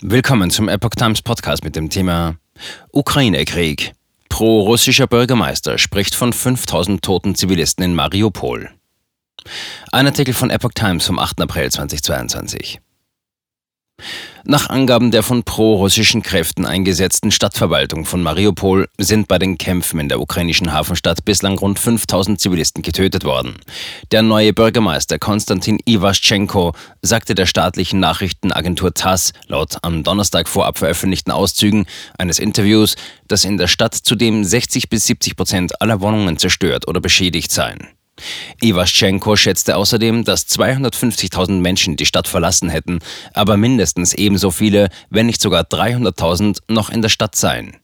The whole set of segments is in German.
Willkommen zum Epoch Times Podcast mit dem Thema Ukraine-Krieg. Pro-russischer Bürgermeister spricht von 5000 toten Zivilisten in Mariupol. Ein Artikel von Epoch Times vom 8. April 2022. Nach Angaben der von pro-russischen Kräften eingesetzten Stadtverwaltung von Mariupol sind bei den Kämpfen in der ukrainischen Hafenstadt bislang rund 5000 Zivilisten getötet worden. Der neue Bürgermeister Konstantin Iwaschenko sagte der staatlichen Nachrichtenagentur TASS laut am Donnerstag vorab veröffentlichten Auszügen eines Interviews, dass in der Stadt zudem 60 bis 70 Prozent aller Wohnungen zerstört oder beschädigt seien. Iwaschenko schätzte außerdem, dass 250.000 Menschen die Stadt verlassen hätten, aber mindestens ebenso viele, wenn nicht sogar 300.000 noch in der Stadt seien.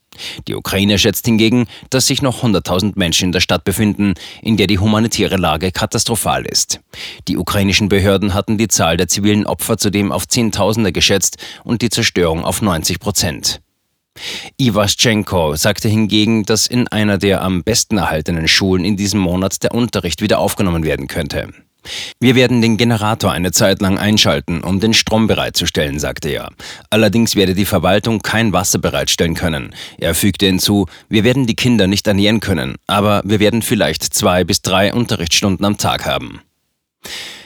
Die Ukraine schätzt hingegen, dass sich noch 100.000 Menschen in der Stadt befinden, in der die humanitäre Lage katastrophal ist. Die ukrainischen Behörden hatten die Zahl der zivilen Opfer zudem auf Zehntausende geschätzt und die Zerstörung auf 90 Prozent. Iwaschenko sagte hingegen, dass in einer der am besten erhaltenen Schulen in diesem Monat der Unterricht wieder aufgenommen werden könnte. Wir werden den Generator eine Zeit lang einschalten, um den Strom bereitzustellen, sagte er. Allerdings werde die Verwaltung kein Wasser bereitstellen können. Er fügte hinzu, wir werden die Kinder nicht ernähren können, aber wir werden vielleicht zwei bis drei Unterrichtsstunden am Tag haben.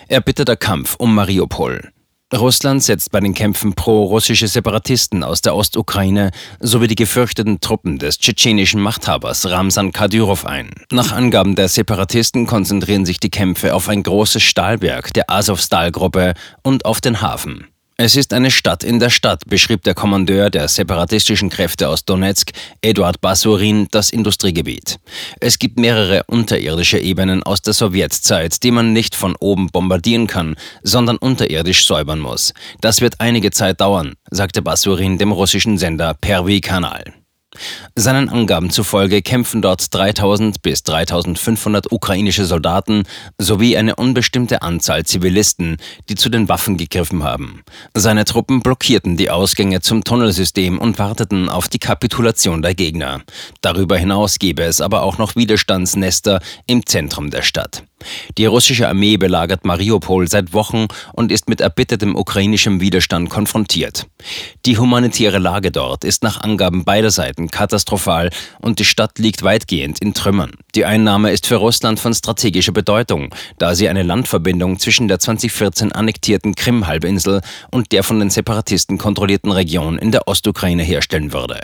Erbitterter Kampf um Mariupol. Russland setzt bei den Kämpfen pro-russische Separatisten aus der Ostukraine sowie die gefürchteten Truppen des tschetschenischen Machthabers Ramsan Kadyrov ein. Nach Angaben der Separatisten konzentrieren sich die Kämpfe auf ein großes Stahlwerk der Azov-Stal-Gruppe und auf den Hafen. Es ist eine Stadt in der Stadt, beschrieb der Kommandeur der separatistischen Kräfte aus Donetsk, Eduard Basurin, das Industriegebiet. Es gibt mehrere unterirdische Ebenen aus der Sowjetzeit, die man nicht von oben bombardieren kann, sondern unterirdisch säubern muss. Das wird einige Zeit dauern, sagte Basurin dem russischen Sender Pervi Kanal. Seinen Angaben zufolge kämpfen dort 3000 bis 3500 ukrainische Soldaten sowie eine unbestimmte Anzahl Zivilisten, die zu den Waffen gegriffen haben. Seine Truppen blockierten die Ausgänge zum Tunnelsystem und warteten auf die Kapitulation der Gegner. Darüber hinaus gäbe es aber auch noch Widerstandsnester im Zentrum der Stadt. Die russische Armee belagert Mariupol seit Wochen und ist mit erbittertem ukrainischem Widerstand konfrontiert. Die humanitäre Lage dort ist nach Angaben beider Seiten katastrophal und die Stadt liegt weitgehend in Trümmern. Die Einnahme ist für Russland von strategischer Bedeutung, da sie eine Landverbindung zwischen der 2014 annektierten Krim-Halbinsel und der von den Separatisten kontrollierten Region in der Ostukraine herstellen würde.